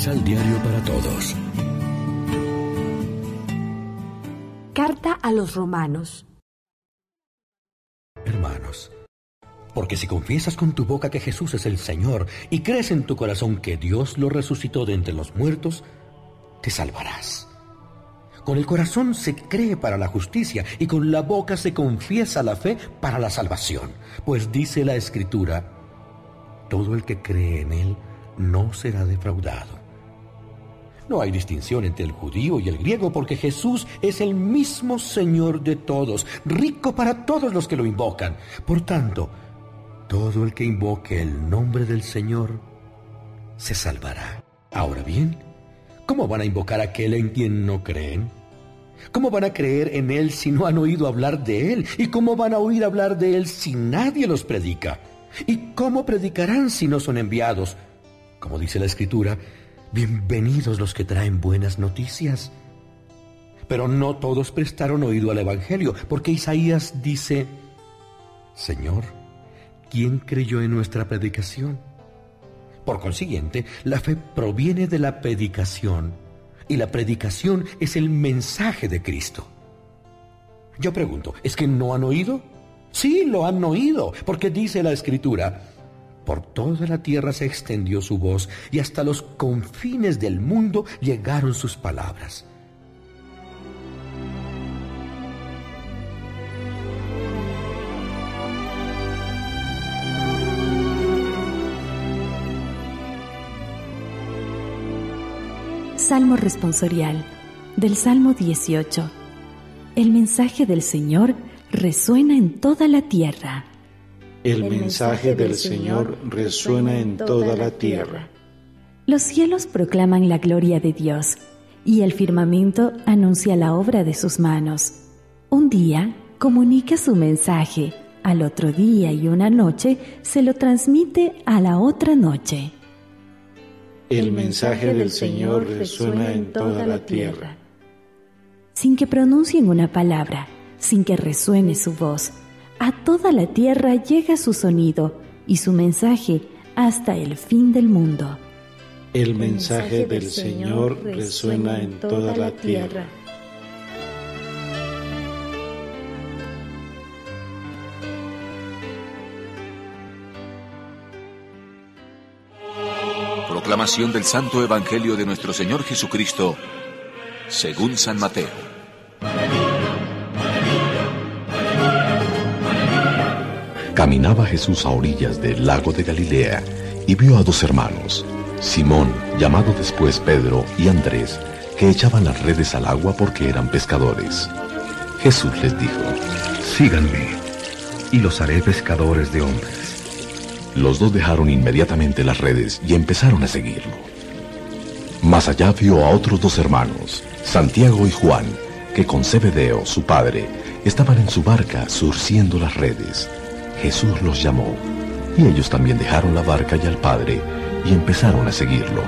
Misal Diario para Todos. Carta a los Romanos. Hermanos, porque si confiesas con tu boca que Jesús es el Señor y crees en tu corazón que Dios lo resucitó de entre los muertos, te salvarás. Con el corazón se cree para la justicia y con la boca se confiesa la fe para la salvación. Pues dice la Escritura, todo el que cree en Él no será defraudado. No hay distinción entre el judío y el griego porque Jesús es el mismo Señor de todos, rico para todos los que lo invocan. Por tanto, todo el que invoque el nombre del Señor se salvará. Ahora bien, ¿cómo van a invocar a aquel en quien no creen? ¿Cómo van a creer en Él si no han oído hablar de Él? ¿Y cómo van a oír hablar de Él si nadie los predica? ¿Y cómo predicarán si no son enviados? Como dice la Escritura, bienvenidos los que traen buenas noticias. Pero no todos prestaron oído al Evangelio, porque Isaías dice, Señor, ¿quién creyó en nuestra predicación? Por consiguiente, la fe proviene de la predicación, y la predicación es el mensaje de Cristo. Yo pregunto, ¿es que no han oído? Sí, lo han oído, porque dice la Escritura, por toda la tierra se extendió su voz y hasta los confines del mundo llegaron sus palabras. Salmo responsorial del Salmo 18. El mensaje del Señor resuena en toda la tierra. El mensaje del Señor resuena en toda la tierra. Los cielos proclaman la gloria de Dios y el firmamento anuncia la obra de sus manos. Un día comunica su mensaje, al otro día y una noche se lo transmite a la otra noche. El mensaje del Señor resuena en toda la tierra. Sin que pronuncien una palabra, sin que resuene su voz, a toda la tierra llega su sonido y su mensaje hasta el fin del mundo. El mensaje del Señor resuena en toda la tierra. Proclamación del Santo Evangelio de nuestro Señor Jesucristo, según San Mateo. Caminaba Jesús a orillas del lago de Galilea y vio a dos hermanos, Simón, llamado después Pedro, y Andrés, que echaban las redes al agua porque eran pescadores. Jesús les dijo, Síganme, y los haré pescadores de hombres. Los dos dejaron inmediatamente las redes y empezaron a seguirlo. Más allá vio a otros dos hermanos, Santiago y Juan, que con Zebedeo, su padre, estaban en su barca surciendo las redes. Jesús los llamó, y ellos también dejaron la barca y al Padre, y empezaron a seguirlo.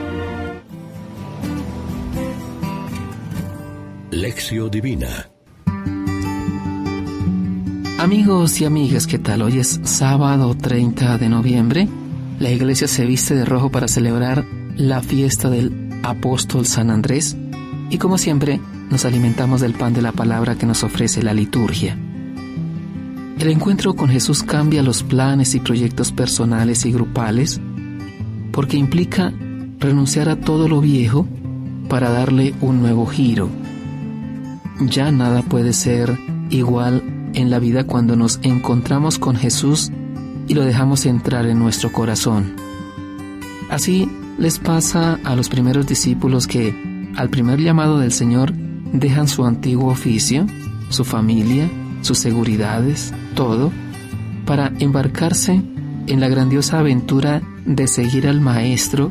Lección Divina Amigos y amigas, ¿qué tal? Hoy es sábado 30 de noviembre. La iglesia se viste de rojo para celebrar la fiesta del apóstol San Andrés y como siempre nos alimentamos del pan de la palabra que nos ofrece la liturgia. El encuentro con Jesús cambia los planes y proyectos personales y grupales porque implica renunciar a todo lo viejo para darle un nuevo giro. Ya nada puede ser igual en la vida cuando nos encontramos con Jesús y lo dejamos entrar en nuestro corazón. Así les pasa a los primeros discípulos que, al primer llamado del Señor, dejan su antiguo oficio, su familia, sus seguridades, todo, para embarcarse en la grandiosa aventura de seguir al Maestro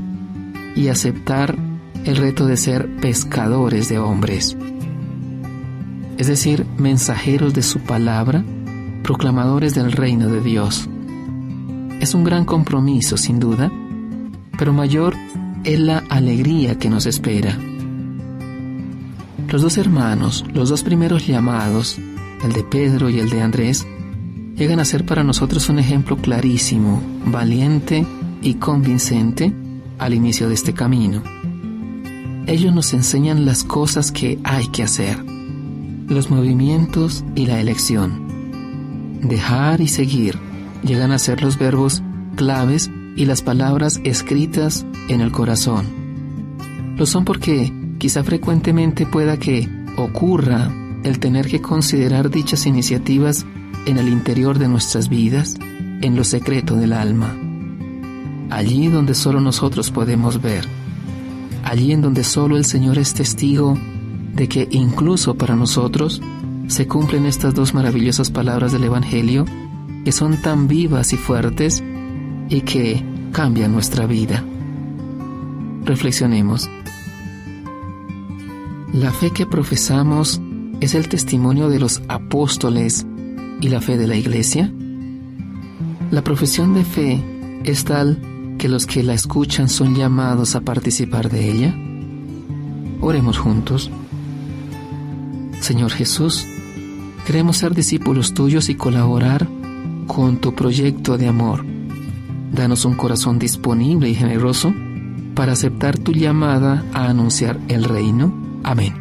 y aceptar el reto de ser pescadores de hombres, es decir, mensajeros de su palabra, proclamadores del reino de Dios. Es un gran compromiso, sin duda, pero mayor es la alegría que nos espera. Los dos hermanos, los dos primeros llamados, el de Pedro y el de Andrés, llegan a ser para nosotros un ejemplo clarísimo, valiente y convincente al inicio de este camino. ellos nos enseñan las cosas que hay que hacer, los movimientos y la elección. Dejar y seguir llegan a ser los verbos claves y las palabras escritas en el corazón. Lo son porque quizá frecuentemente pueda que ocurra el tener que considerar dichas iniciativas en el interior de nuestras vidas, en lo secreto del alma, allí donde solo nosotros podemos ver, allí en donde solo el Señor es testigo de que incluso para nosotros se cumplen estas dos maravillosas palabras del Evangelio que son tan vivas y fuertes y que cambian nuestra vida. Reflexionemos. La fe que profesamos es el testimonio de los apóstoles y la fe de la iglesia. La profesión de fe es tal que los que la escuchan son llamados a participar de ella. Oremos juntos. Señor Jesús, queremos ser discípulos tuyos y colaborar con tu proyecto de amor. Danos un corazón disponible y generoso para aceptar tu llamada a anunciar el reino. Amén.